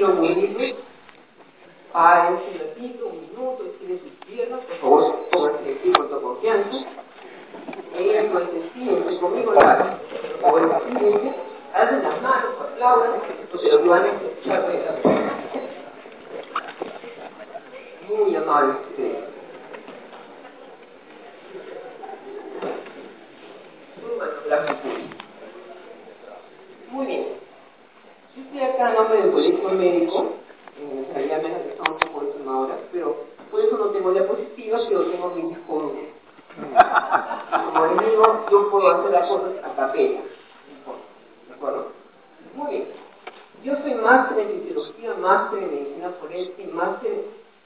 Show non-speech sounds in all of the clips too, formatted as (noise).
no quiero aburrirme. Párense un ratito, un minuto, estiren sus piernas, por favor, pónganse aquí con toda confianza. Eso es, estírense conmigo la o estírense, hacen las manos, aplaudan, entonces lo que van a escuchar de forma. Muy amable ustedes. Bueno, gracias. Muy bien. Yo estoy acá en nombre del colegio médico, en realidad me han estado un poco de última hora, pero por eso no tengo diapositivas, pero tengo mi disco Como les digo, yo puedo hacer las cosas a capella. ¿De acuerdo? Muy bien. Yo soy máster en fisiología, máster en medicina forense, máster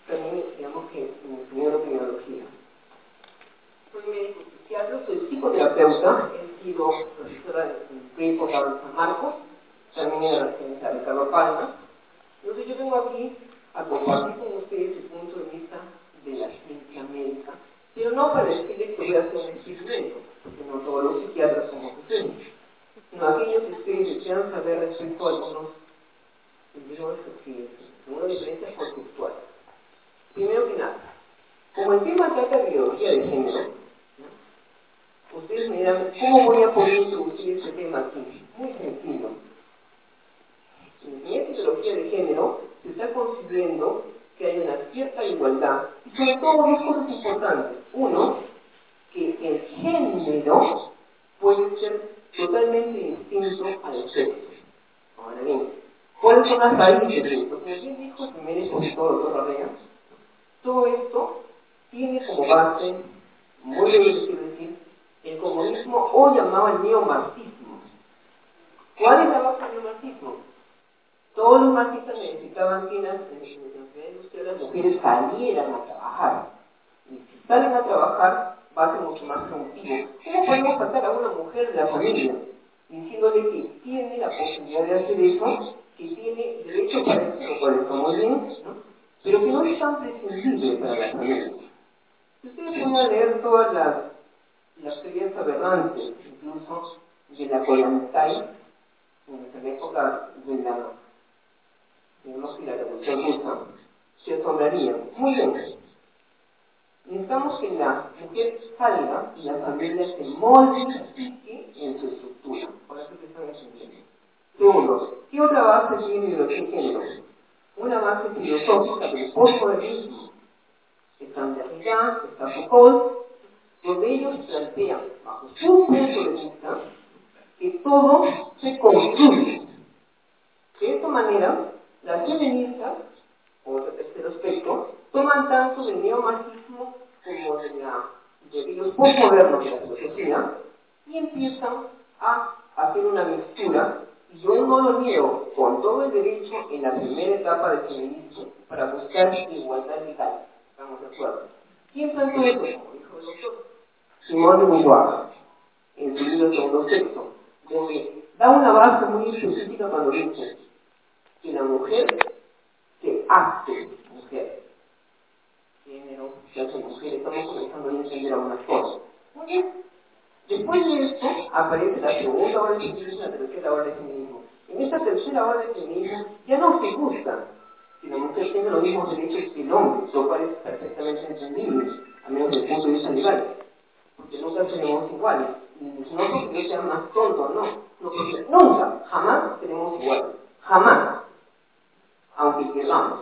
también, digamos que en neurocriminología. Soy médico psiquiatra, soy psicoterapeuta, he sido profesora en Príncipe Carlos San Marcos, también en la residencia de Ricardo Palma. Entonces yo vengo aquí a compartir con ustedes el punto de vista de la ciencia médica, pero no para decirles que voy a hacer un experimento, porque no todos los psiquiatras somos ustedes, sino aquellos que ustedes desean saber respecto a algunos tendríamos que una diferencia conceptual. Primero que nada, como el tema trata de biología de género, ustedes me dirán, ¿cómo voy a poder introducir ese tema aquí? Muy sencillo en mi fisiología de género se está concibiendo que hay una cierta igualdad y sobre todo dos cosas importantes. Uno, que el género puede ser totalmente distinto al sexo. Ahora bien, ¿cuáles son las raíces de esto? Bien dijo el primer expositor, doctor Arrea, todo esto tiene como base, muy difícil decir, el comunismo o llamado el neomarxismo. ¿Cuál es la base del neomarxismo? Todos los marxistas necesitaban que en la las mujeres salieran a trabajar. Y si salen a trabajar, va a ser mucho más productivo. ¿Cómo podemos sacar a una mujer de la familia? Diciéndole que tiene la posibilidad de hacer eso, que tiene derecho para eso, cual está muy bien, ¿no? pero que no es tan prescindible para la familia. Si ustedes pueden leer todas las, las teorías aberrantes, incluso de la Colantay, en la época de la que la revolución rusa, se asombraría. Muy bien. Necesitamos que la mujer salga y la familia se modifique en su estructura. Por eso que están entendiendo. Segundo, ¿qué otra base tiene biología de género? Una base filosófica del postmodernismo. Está Derrida, está Foucault, donde ellos plantean, bajo su punto de vista, que todo se construye. De esta manera, las feministas, de tercer aspecto, toman tanto del neomarxismo como de, la, de los postmodernos de la filosofía y empiezan a hacer una mixtura, y yo no lo niego, con todo el derecho en la primera etapa del feminismo para buscar igualdad legal. ¿Estamos de acuerdo? ¿Quién planteó eso? Como dijo el doctor Simón de Beauvoir, en su libro Segundo Sexo, donde da una base muy específica cuando dice que la mujer hace mujer. Género, se hace mujer, estamos comenzando a entender algunas cosas. Muy bien. Después de esto aparece la segunda hora de feminismo y la tercera hora de feminismo. En esta tercera hora de feminismo ya no se gusta que la mujer tenga los mismos derechos que el hombre, lo cual es perfectamente entendible, a menos desde el punto de vista legal, porque nunca seremos iguales. No porque yo sea más tonto, no, no porque nunca, jamás seremos iguales, jamás aunque queramos.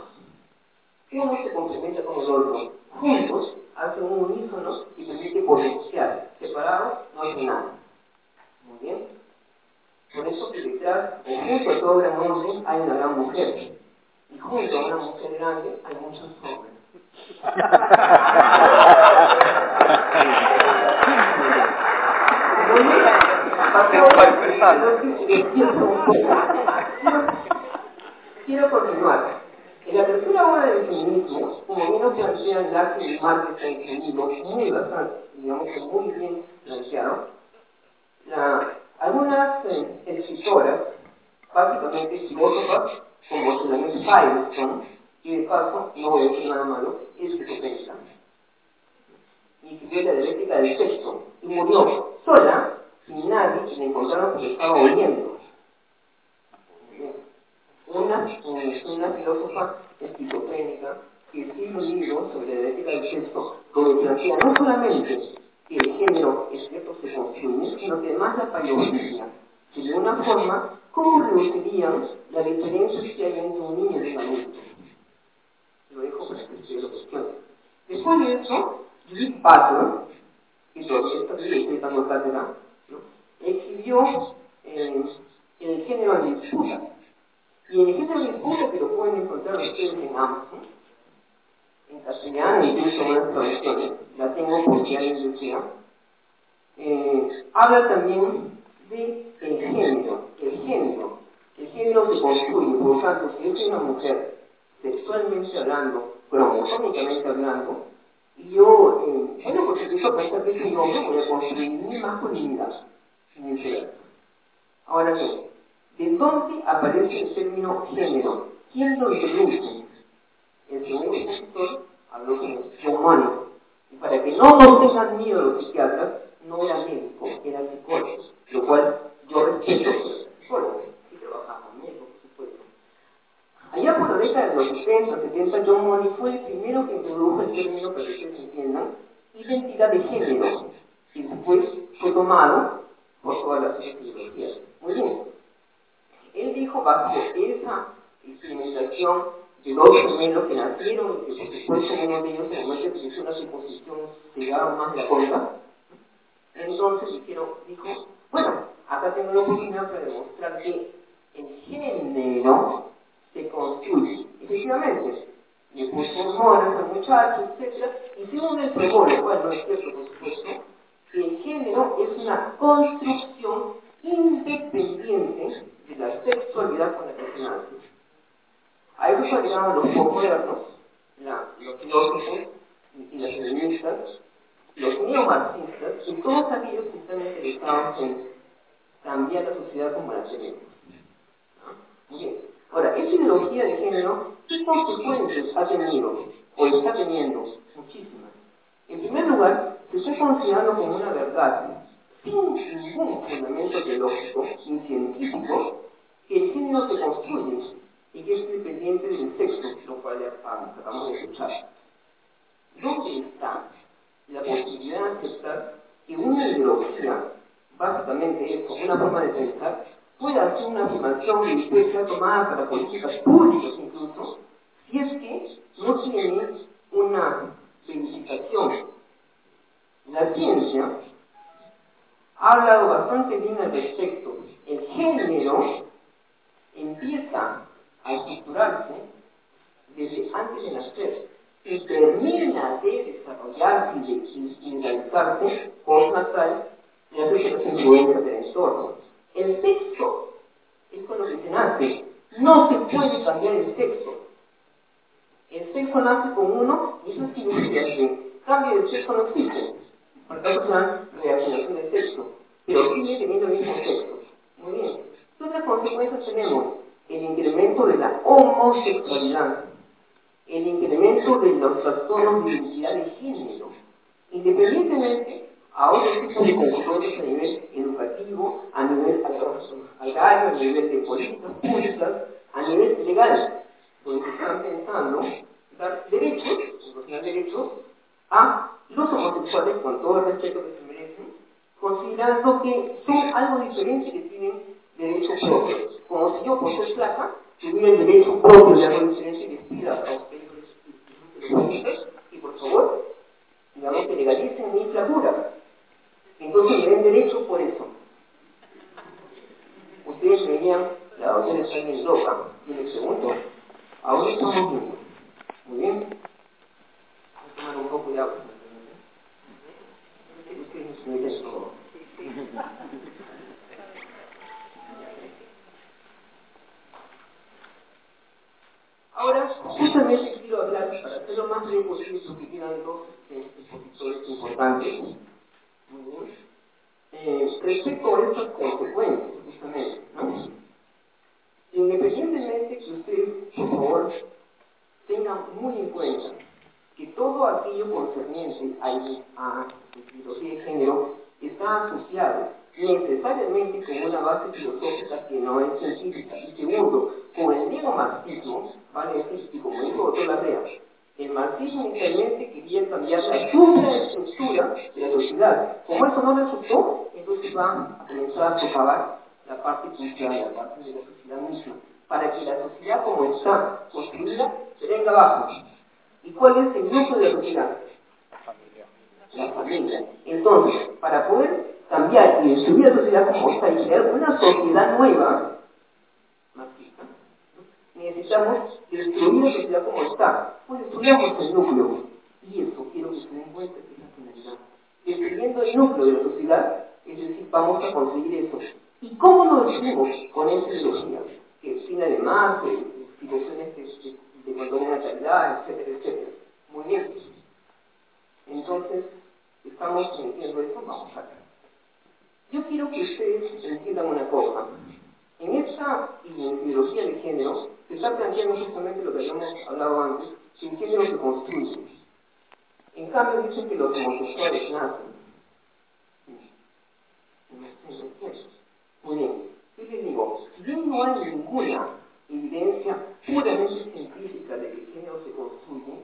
Uno se complementa con el otro. Juntos hacen un unísono y permite potenciar. Separados no hace nada. Muy bien. Por eso que detrás, junto a todo gran hombre, hay una gran mujer. Y junto a una mujer grande hay muchos hombres. (laughs) (laughs) Quiero continuar. En la tercera obra del feminismo, como bien nos plantea el arte del marketing femenino, muy bastante, digamos que muy bien planteado, algunas eh, escritoras, básicamente filósofas, como Sulamit Firestone, y de paso, no decir nada malo, es escopeta, y escribió la dialéctica del texto, y murió sola, sin nadie, y la encontraron porque estaba oliendo una, una filósofa esquizofrénica que escribe un libro sobre la ética del sexo, donde plantea no solamente el género es cierto se construye, sino que además la paleología, que de una forma, ¿cómo reducirían la diferencia que hay entre un niño y un adulto? Lo dejo para que ustedes lo cuestionen. Después de eso, Judith Butler, que todavía está estoy dando cátedra, ¿no? escribió eh, el género en disputa y en ejemplo de disputa que lo pueden encontrar ustedes en Amazon, en castellano, incluso unas traducciones, la tengo por alguien desea, eh, habla también de el género, el género, el género se construye, por lo tanto, si yo soy una mujer sexualmente hablando, cromosómicamente hablando, y yo, eh, bueno, porque empiezo a pensar que soy hombre, voy a construir mi masculinidad, mi Ahora bien, ¿De dónde aparece el término género? ¿Quién lo introduce? El segundo expositor habló con el John Y para que no nos tengan miedo los psiquiatras, no era médico, era psicólogo, lo cual yo respeto psicólogos, y trabajamos médicos, por supuesto. Allá por la década de los 60, 70, John Money fue el primero que introdujo el término, para que ustedes entiendan, identidad de género, y después fue tomado por todas las ideologías. Muy bien. Él dijo bajo esa experimentación de dos gemelos que nacieron y que por supuesto uno de ellos en el momento que hizo una suposición llegaron más de la cuenta, entonces dijeron, dijo, bueno, acá tengo la oportunidad para demostrar que el género se construye. Efectivamente, le puso hormonas al muchacho, etc. Y según él probó, lo cual no es cierto, por supuesto, que el género es una construcción independiente la sexualidad con la que se nace. A eso se llaman los postmodernos, los filósofos y las feministas, los neomarxistas y todos aquellos que están interesados en cambiar la sociedad como la tenemos. Bien. Ahora, esta ideología de género, ¿qué consecuencias ha tenido o está teniendo? Muchísimas. En primer lugar, se está considerando como una verdad sin ningún fundamento teológico ni científico que el género se construye y que es dependiente del sexo, lo cual acabamos de escuchar. ¿Dónde está la posibilidad de aceptar que una ideología, básicamente eso, una forma de pensar, pueda hacer una afirmación que sea tomada para políticas públicas incluso, si es que no tiene una verificación? La ciencia ha hablado bastante bien al respecto. El género empieza a estructurarse desde antes de nacer y termina de desarrollarse y de realizarse postnatal a las influencias del entorno. El sexo es con lo que se nace. No se puede cambiar el sexo. El sexo nace con uno y eso significa que cambio de sexo no existe. Por tanto, se dan reaccionación de sexo, pero sigue teniendo el mismo sexo. Muy bien. ¿Qué otras consecuencias tenemos? El incremento de la homosexualidad, el incremento de los trastornos de identidad de género, independientemente ahora existen consecuencias a nivel educativo, a nivel agrario, a nivel de políticas públicas, a nivel legal, donde están pensando dar derechos, derechos, a los homosexuales, con todo el respeto que se merecen, considerando que son algo diferente que tienen derecho propio. Como si yo, por ser flaca, tuviera el derecho propio de algo diferente que pida a ustedes y por favor, digamos que legalicen mi flacura. Entonces me den derecho por eso. ustedes veían, la doctora está bien loca. Y le pregunto, ahora estamos viendo. Muy bien. Voy a tomar un poco de agua. Ustedes me dicen todo. Ahora, justamente quiero hablar, para hacerlo más breve posible, porque quedan dos expositores importantes. Eh, respecto a estas consecuencias, justamente. Independientemente que ustedes, por favor, tengan muy en cuenta que todo aquello concerniente a, a filosofía de está asociado necesariamente con una base filosófica que no es científica. Y segundo, con el neomarxismo, vale decir, y como dijo otro Larrea, el marxismo inicialmente quería cambiar la estructura de la sociedad. Como eso no resultó, entonces va a comenzar a socavar la parte cultural, la parte de la sociedad misma, para que la sociedad como está construida se venga abajo. ¿Y cuál es el núcleo de la sociedad? La familia. Entonces, para poder cambiar y destruir la sociedad como está y crear una sociedad nueva, marxista, necesitamos destruir la sociedad como está. Pues destruyamos el núcleo. Y eso quiero que se den cuenta que es la finalidad. Destruyendo el núcleo de la sociedad, es decir, vamos a conseguir eso. ¿Y cómo lo destruimos? Con esta ideología, que tiene además de situaciones de, de, de de etcétera, etcétera. Muy bien. Entonces, estamos entiendo eso, vamos acá. Yo quiero que ustedes entiendan una cosa. En esta ideología de género se está planteando justamente lo que habíamos hablado antes, que el género se construye. En cambio dicen que los homosexuales nacen. Muy bien. Yo les digo, si bien no hay ninguna evidencia puramente científica de que el género se construye,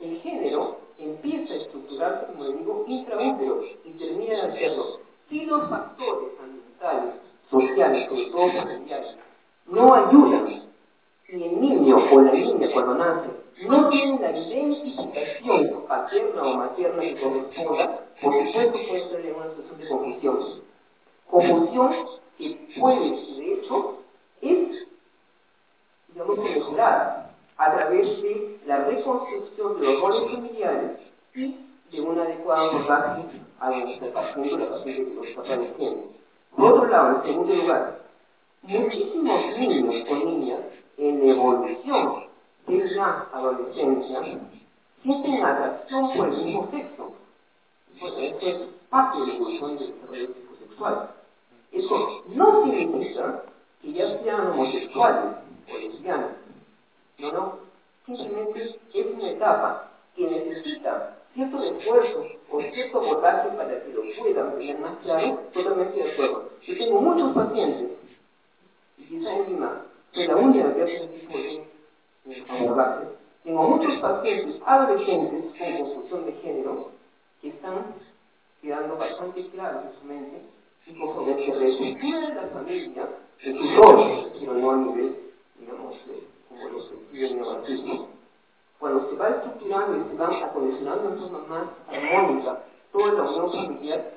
el género empieza a estructurarse, como les digo, intraútero y termina de hacerlo. Si los factores ambientales, sociales, sobre todo familiares, no ayudan, y el niño o la niña cuando nace no tiene la identificación paterna o materna que corresponda, por supuesto puede ser una situación de confusión. Confusión que puede, de hecho, es, digamos, mejorada a través de la reconstrucción de los roles familiares y de un adecuado abordaje a nuestra paciente, la paciente que lo está padeciendo. Por otro lado, en segundo lugar, muchísimos niños o niñas en evolución de la adolescencia sienten atracción por el mismo sexo. Bueno, esto es parte de la evolución del desarrollo psicosexual. Eso no significa que ya sean homosexuales o lesbianas. No, no. Simplemente es una etapa que necesita cierto esfuerzo o cierto abordaje para que lo puedan tener más claro, totalmente de acuerdo. Yo tengo muchos pacientes, y quizá en Lima, que la única que hace tipo de abordaje, tengo muchos pacientes adolescentes con confusión de género que están quedando bastante claros en su mente y conforme se reestructura de la familia, en sus roles, pero no a nivel, digamos, de, como lo se pide en el marxismo, cuando se va estructurando y se va acondicionando en forma más armónica toda la unión familiar,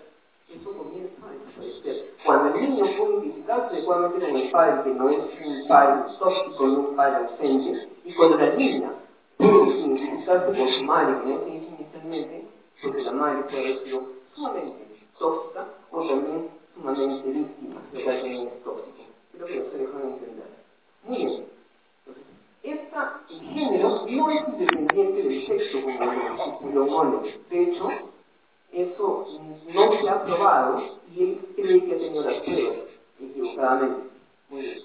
eso comienza a desaparecer. Cuando el niño puede identificarse adecuadamente con el padre, que no es un padre tóxico, no un padre ausente, y cuando la niña puede identificarse con su madre, que no se dice inicialmente, porque la madre puede haber sido sumamente tóxica o también sumamente víctima de es tóxico. Creo que no se dejan entender. Muy bien. Esta, género no es independiente del sexo, como lo mole. De hecho, eso no se ha probado y él cree que ha tenido las pruebas equivocadamente. Muy bien.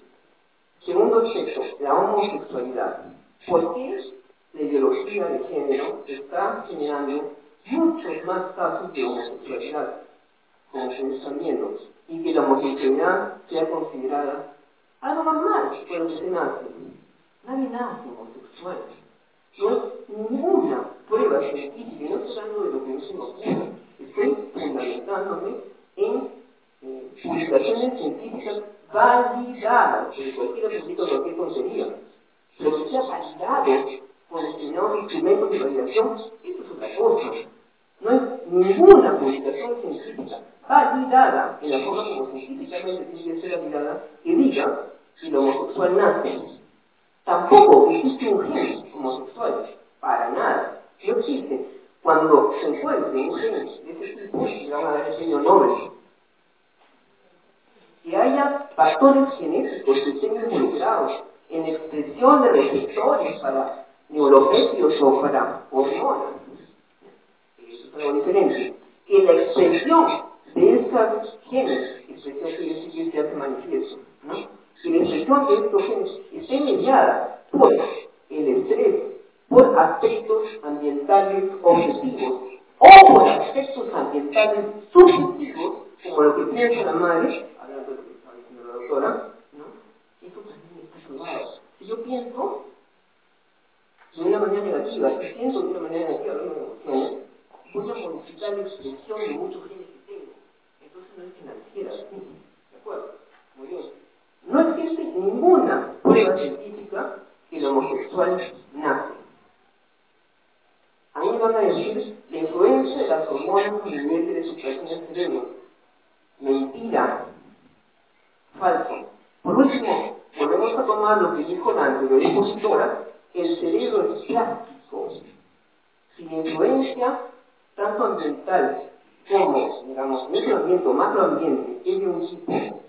Segundo aspecto, la homosexualidad. ¿Por qué la ideología de género está generando muchos más casos de homosexualidad, como se están viendo, y que la homosexualidad sea considerada algo normal cuando se nace? Nace homosexual. No hay ninguna prueba científica, no estoy hablando de lo que me ocurre, estoy fundamentándome en eh, publicaciones científicas validadas, que cualquiera publica cualquier tontería, pero que sea validado con determinados instrumentos de validación, eso es otra cosa. No hay ninguna publicación científica validada en la forma como científicamente tiene que ser validada que diga que el homosexual nace. Tampoco existe un gen homosexual, para nada. No existe. Cuando se encuentre un gen de ese tipo, le van a dar el premio Nobel. Que haya factores genéticos que estén involucrados en expresión de receptores para neuropétidos o para hormonas. Eso es algo diferente. Que la expresión de esas genes, expresión que que se hace manifiesto, ¿no? que la expresión de estos genes esté mediada por el estrés, por aspectos ambientales objetivos o por aspectos ambientales subjetivos, como lo que piensa la madre, hablando de lo que estaba diciendo la doctora, ¿no? eso también está probado. Si yo pienso de una manera negativa, si pienso de una manera negativa, me emociones, voy a modificar la expresión de muchos genes que tengo. Entonces no es financiera, ¿sí? ¿de acuerdo? Muy bien. No existe ninguna prueba científica que el homosexual nace. A mí me van a decir la influencia de las hormonas en el nivel de supresión del cerebro. Mentira. Falso. Por último, volvemos a tomar lo que dijo la anterior expositora, el cerebro es plástico, sin influencia tanto ambiental como, digamos, microambiente o macroambiente es de un tipo,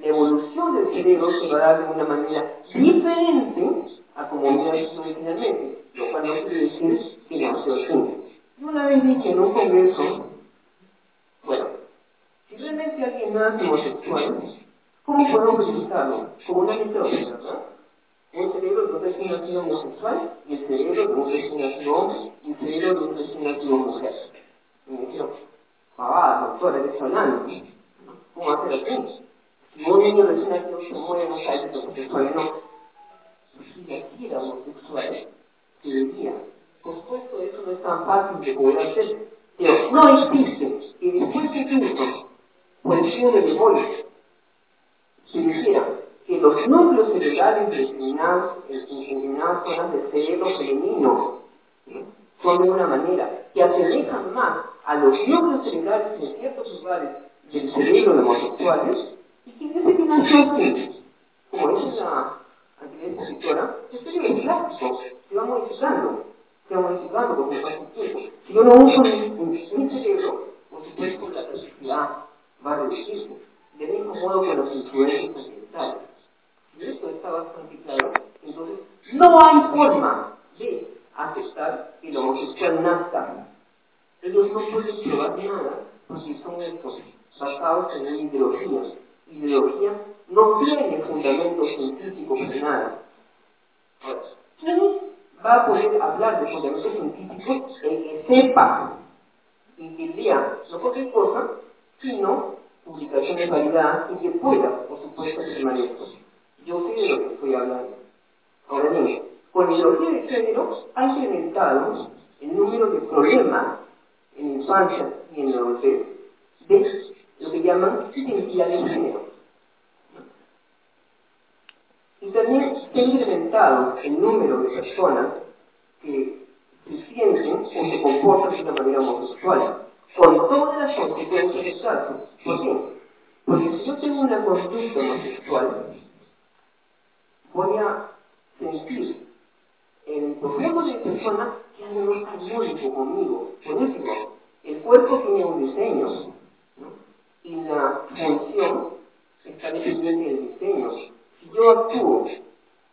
la evolución del cerebro se va a dar de una manera diferente a como hubiera sido originalmente, lo cual no quiere decir que nació así. Yo una vez dije en un congreso, bueno, si realmente alguien nace homosexual, ¿cómo podemos verificarlo? Como una mitología, ¿verdad? Un cerebro de un recién nacido homosexual y el cerebro de un recién nacido hombre y el cerebro de un recién nacido mujer. Y me dijeron, ah, doctora, ¿qué está hablando? ¿Cómo va a así? Si un niño recién nacido se muere, no sabe que es homosexual, se diría, por supuesto, eso no es tan fácil de poder hacer, pero no existe que después de incluso, por el estudio de memoria, se dijera que los núcleos cerebrales de determinadas, determinadas zonas del cerebro femenino son de una manera que asemejan más a los núcleos cerebrales en ciertos lugares del cerebro de homosexuales y que dice que nació así. Como dice la anterior expositora, el cerebro es plástico, se va modificando, se va modificando con el paso del tiempo. Si yo no uso mi, mi cerebro, por supuesto la plasticidad va a reducirse. Del mismo modo con las influencias ambientales. Y esto está bastante claro. Entonces, no hay forma de aceptar que el homosexual nazca. Ellos no pueden probar nada porque son estos, basados en una ideología. No tiene fundamento científico para nada. ¿quién va a poder hablar de fundamentos científicos? El que sepa y que lea no cualquier cosa, sino publicaciones validadas y que pueda, por supuesto, permanecer. Yo sé de lo que estoy hablando. Ahora bien, con la ideología de género ha incrementado el número de problemas en infancia y en la adultez de lo que llaman identidad de género. Y también se ha incrementado el número de personas que se sienten o se comportan de una manera homosexual, con todas las consecuencias del caso. ¿Por qué? Porque si yo tengo una conducta homosexual, voy a sentir en el profundo de mi persona que algo no está armónico conmigo. Por último, el cuerpo tiene un diseño y la función está dependiente del diseño. Si yo actúo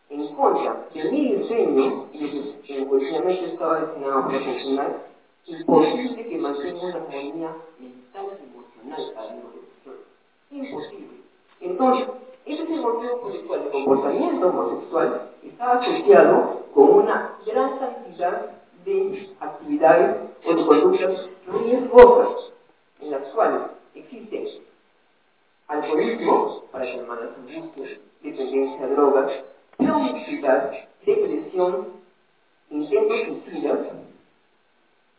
en contra de mi diseño, y que originalmente estaba destinado para funcionar, imposible que mantenga una armonía mental y emocional para mi organización. Imposible. Entonces, ese es el el comportamiento homosexual está asociado con una gran cantidad de actividades o de conductas riesgosas en las cuales existen alcoholismo, para llamar a su angustia, dependencia a drogas, depresión, intentos suicidas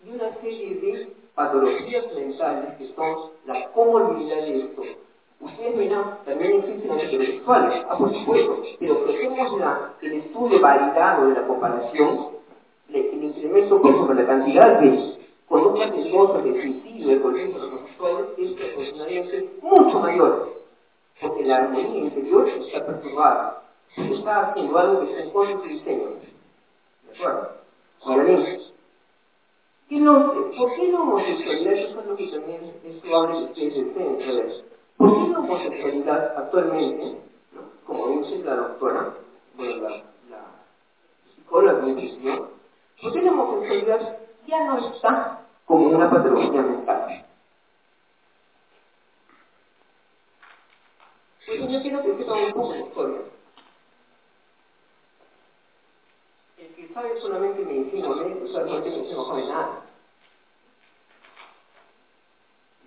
y una serie de patologías mentales que son la comorbilidad de esto. Ustedes verán, también existen las heterosexuales, ah, por supuesto, pero hacemos la, el estudio validado de la comparación, el incremento por la cantidad de conductas riesgosas de suicidio, de es proporcionalmente mucho mayor, porque la armonía interior está perturbada. Está haciendo algo que está en contra de. ¿De acuerdo? Ahora bien, ¿qué no sé? ¿Por qué la homosexualidad, eso es lo que también es probable que ustedes deseen saber, ¿por qué la homosexualidad actualmente, como dice la doctora, bueno, la, la psicóloga ¿por qué la homosexualidad ya no está como una patología mental. Pues un historia. El que sabe solamente medicina o médico medicina no sabe nada.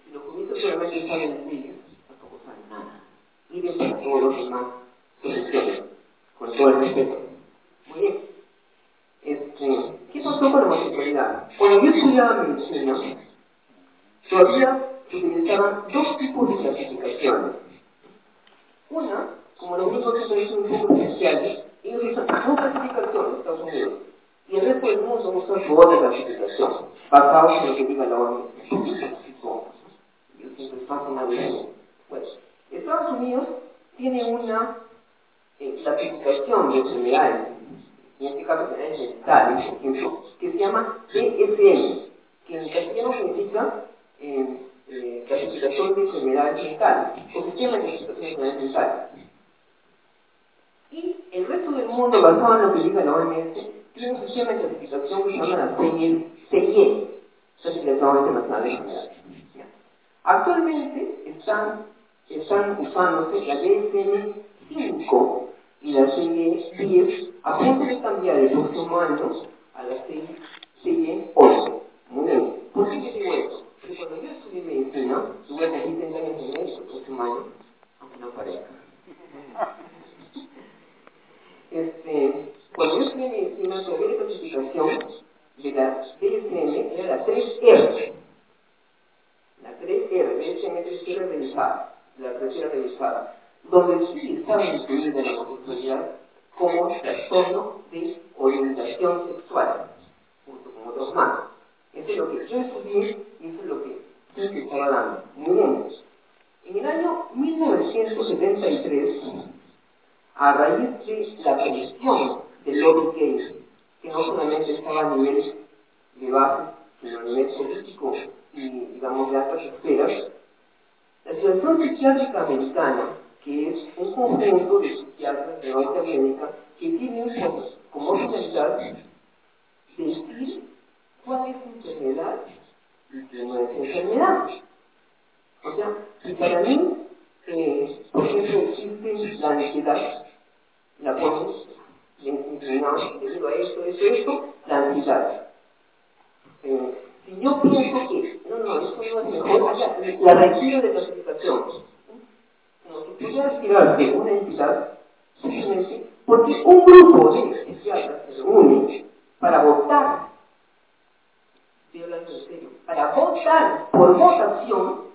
Si los juristas solamente saben leyes, tampoco saben nada. Miren para todos los demás soluciones, con todo el respeto. Muy bien. Este, ¿Qué pasó con la homosexualidad? Cuando yo estudiaba medicina, todavía utilizaban dos tipos de clasificaciones. Una, como los gringos siempre son un poco especiales, ellos usan dos clasificaciones en Estados Unidos. Y el resto del mundo usa su otra clasificación, basados en lo que diga la vez. Bueno, Estados Unidos tiene una eh, clasificación de enfermedades en este caso tenés mentales, por ejemplo, que se llama DSM, que en castellano significa eh, eh, clasificación de enfermedades mentales, o sistema de enfermedades mentales. Y el resto del mundo, basado en lo que diga la OMS, tiene un sistema de clasificación que se llama la CIE, Clasificación Internacional de Enfermedades. Actualmente están, están usándose la DSM-5 y la serie 10 a punto de cambiar el próximo año a la serie 8. Muy bien. ¿Por qué digo esto? Porque cuando yo estudié medicina, tuve 30 años de médico próximo año, aunque no parezca. Este, cuando yo estudié medicina, la clasificación de la DSM era la 3R. La 3R, DSM 3R revisada, la tercera revisada donde sí estaba incluida la homosexualidad como trastorno de orientación sexual, junto con otros más. Eso es lo que yo estudié y eso es lo que estaba dando. Muy bien. En el año 1973, a raíz de la presión del lobby gay, que no solamente estaba a nivel de base, sino a nivel político y, digamos, de altas esferas, la Asociación Psiquiátrica Americana que es un conjunto de psiquiatras de Norteamérica que tienen como finalidad decir cuál es enfermedad y qué no es enfermedad. O sea, si para mí, eh, por ejemplo, existe la ansiedad, la pones inclinada debido a esto, esto, esto, la ansiedad. Eh, si yo pienso que, no, no, eso no es mejor, la retiro de clasificación como si pudiera activarse una entidad simplemente porque un grupo de especialistas se reúne para votar, para votar por votación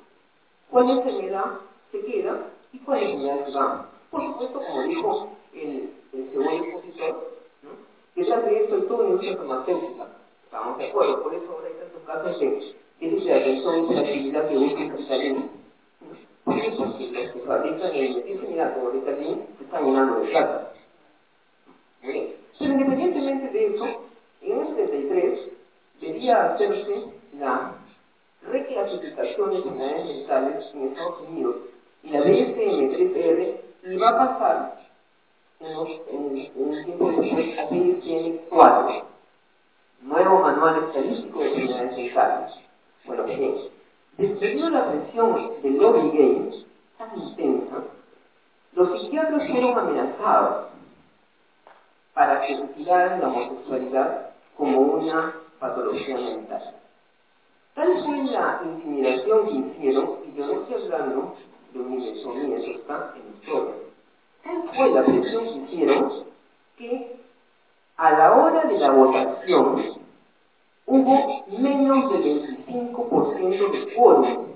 cuál enfermedad se queda y cuál enfermedad se va. Por supuesto, como dijo el, segundo expositor, ¿no? detrás de esto hay toda una industria farmacéutica. Estamos de acuerdo, por eso ahora hay tantos casos de déficit de atención y actividad que el capitalismo por eso que los que fabrican el medicinal como Ritalin se están llenando de plata. Pero independientemente de eso, en el 73 debía hacerse la reclasificación de enfermedades mentales en Estados Unidos y la DSM-3R iba a pasar en, un tiempo después a DSM-4, nuevo manual estadístico de enfermedades mentales. Bueno, Debido a la presión del lobby gay tan intensa, los psiquiatras fueron amenazados para que retiraran la homosexualidad como una patología mental. Tal fue la intimidación que hicieron, y yo no estoy hablando de un invento mío, eso está en historia. Tal fue la presión que hicieron que a la hora de la votación hubo menos del 25% de quórum.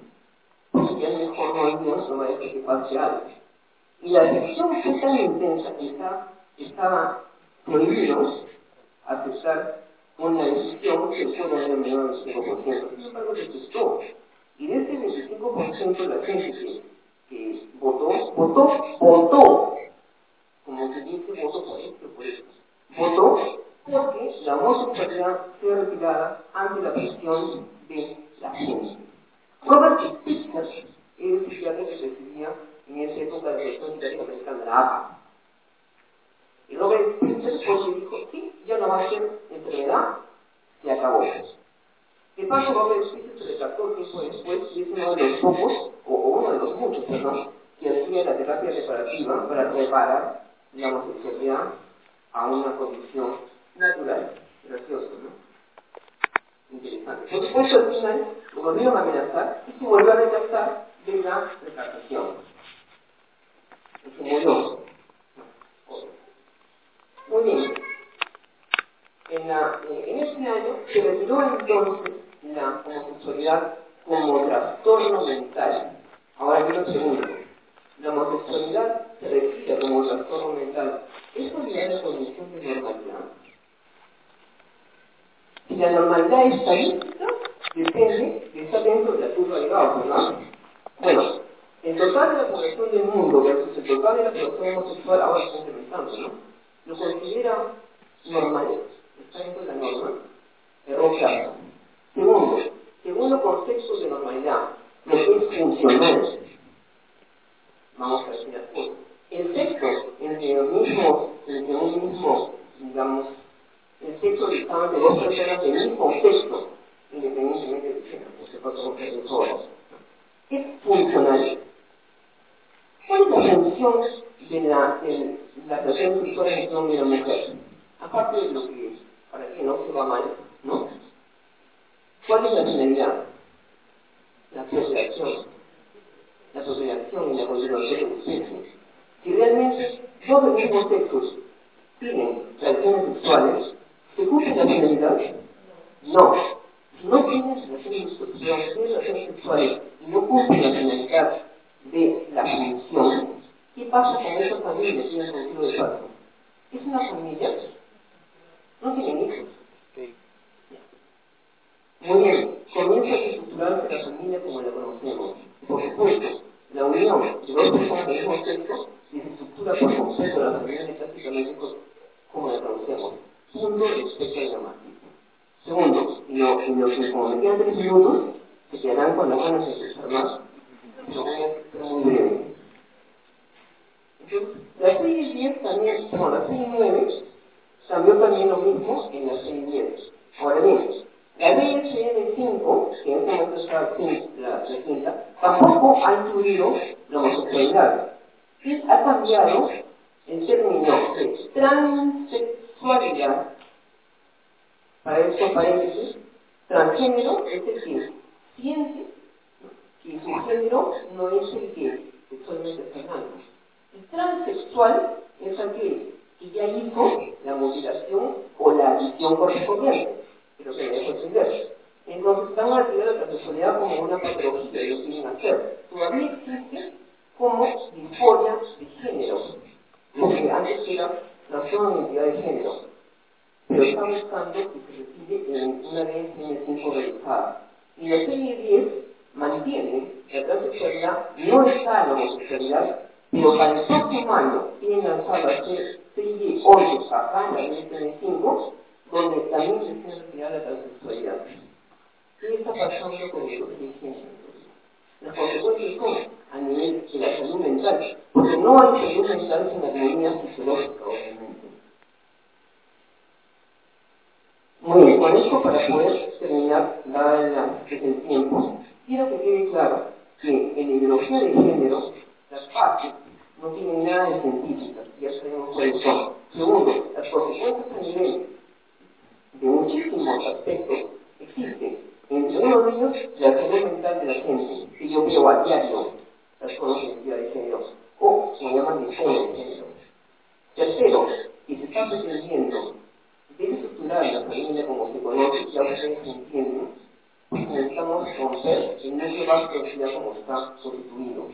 Porque ya mejor no Dios, no va a decir que pase algo. Y la presión fue tan intensa que estaba prohibido aceptar una decisión que fueron de menor del 25%. Sin embargo, se gustó. Y de ese 25% la gente que, que votó, votó, votó, como se dice, votó por esto, por esto. Votó porque la homosexualidad fue retirada ante la presión de la gente. Robert Spitzer es el psiquiatra que presidía en esa época de la Revolución Psiquiátrica Americana, la APA. Y Robert Spitzer fue y dijo, sí, ya no va a ser enfermedad, se acabó. ¿Qué pasa? Robert Spitzer se trató tiempo después y es uno de los pocos, o, uno de los muchos, perdón, que hacía la terapia reparativa para reparar la homosexualidad a una condición natural, gracioso, ¿no? Interesante. Por supuesto, al final lo volvieron a amenazar y se volvió a retractar de la retractación. Y se murió. Muy bien. En, la, eh, en año se retiró entonces la homosexualidad como trastorno mental. Ahora lo pregunto, ¿la homosexualidad se retira como trastorno mental? ¿Es ya la condición de normalidad? Si la normalidad estadística depende de estar dentro de la curva de Gauss, ¿no? Bueno, el total de la población del mundo versus el total de la población homosexual ahora está incrementando, ¿no? Lo considera normal, está dentro de la norma, claro. Segundo, segundo concepto de normalidad, lo que es funcional. Vamos a decir así. El sexo entre, el mismo, entre un mismo, digamos, el sexo dictado de dos personas del mismo sexo, independientemente de género, por supuesto, que es funcional. ¿Cuál es la función de la, de la relación sexual entre hombre y la mujer? Aparte de lo que, para que no se va mal, ¿no? ¿Cuál es la finalidad? La procreación. La procreación y la continuación de la especie. Si realmente dos del mismo sexo tienen relaciones sexuales, ¿Se cumple la finalidad? No. Si no tienes relaciones, relaciones sexuales y no cumple la finalidad de la función, ¿qué pasa con esa familia que tiene sentido de pacto? ¿Es una familia? No tienen hijos. Muy bien, comienza a estructurarse la familia como la conocemos. Por supuesto, la unión de dos personas del mismo sexo se estructura por completo la familia prácticamente como la conocemos. Punto respecto al gramático. Segundo, y lo, y lo que como quedan tres minutos, se quedarán con las ganas de expresar más, pero voy a ser muy breve. Entonces, la serie 10 también, no, la serie 9 cambió también lo mismo en la serie 10. Ahora bien, la DSM5, que en este momento está la quinta, tampoco ha incluido la homosexualidad y ha cambiado el término de transexualidad para estos paréntesis, transgénero es el que siente que su género no es el que sexualmente está hablando. Y transexual es aquel que ya hizo la mutilación o la adición correspondiente, pero que me dejo entender. Entonces están a de la transexualidad como una patología y lo quieren hacer. Todavía existe como disforia de género, lo que antes era razón de identidad de género pero está buscando que se retire en una DSM-5 revisada. Y la serie 10 mantiene la transexualidad, no está la homosexualidad, pero para el próximo año tienen lanzado la serie 8 acá en la DSM-5, donde también se tiene retirada la transexualidad. ¿Qué está pasando con el género? Las consecuencias son a nivel de la salud mental, porque no hay salud mental sin la economía fisiológica, obviamente. Muy bien, con esto para poder terminar la, el tiempo, quiero que quede claro que en la ideología de género las partes no tienen nada de científicas, ya sabemos cuáles son. Segundo, las consecuencias a nivel de muchísimos aspectos existen. Entre uno de ellos, la salud mental de la gente, que yo veo a diario las cosas de género, o se llaman disforia de género. Tercero, que se está pretendiendo debe estructurar la familia como se conoce, ya ustedes entienden, pues necesitamos romper el núcleo básico de vida como está constituido.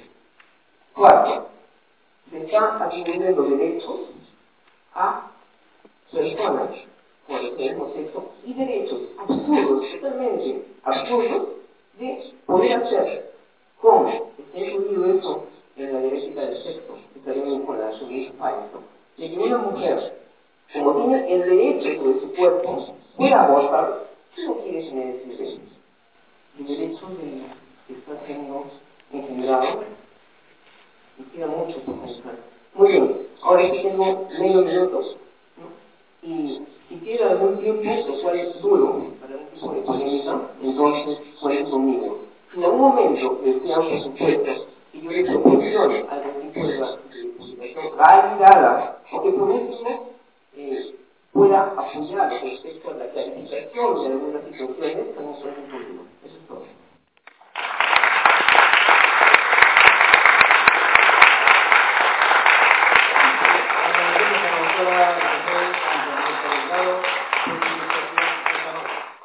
Cuarto, se está atribuyendo derechos a personas por el mismo sexo y derechos absurdos, totalmente absurdos, de poder hacer. ¿Cómo? Está incluido eso en la dialéctica del sexo, también con la subida falso, de que una mujer, como tiene el derecho sobre su cuerpo, pueda abortar, ¿qué no quiere tener ese? El derecho de que está siendo engendrado, y queda mucho por pensar. Muy bien, ahora sí tengo medio minutos, ¿no? y si queda algún tiempo, lo cual es duro para un tipo de polémica, entonces pueden conmigo. Si en algún momento desean, por supuesto, que yo les proporcione algún tipo de publicación validada, o que por último eh, pueda apoyar respecto a la clarificación de algunas situaciones, también pueden conmigo. Eso es todo.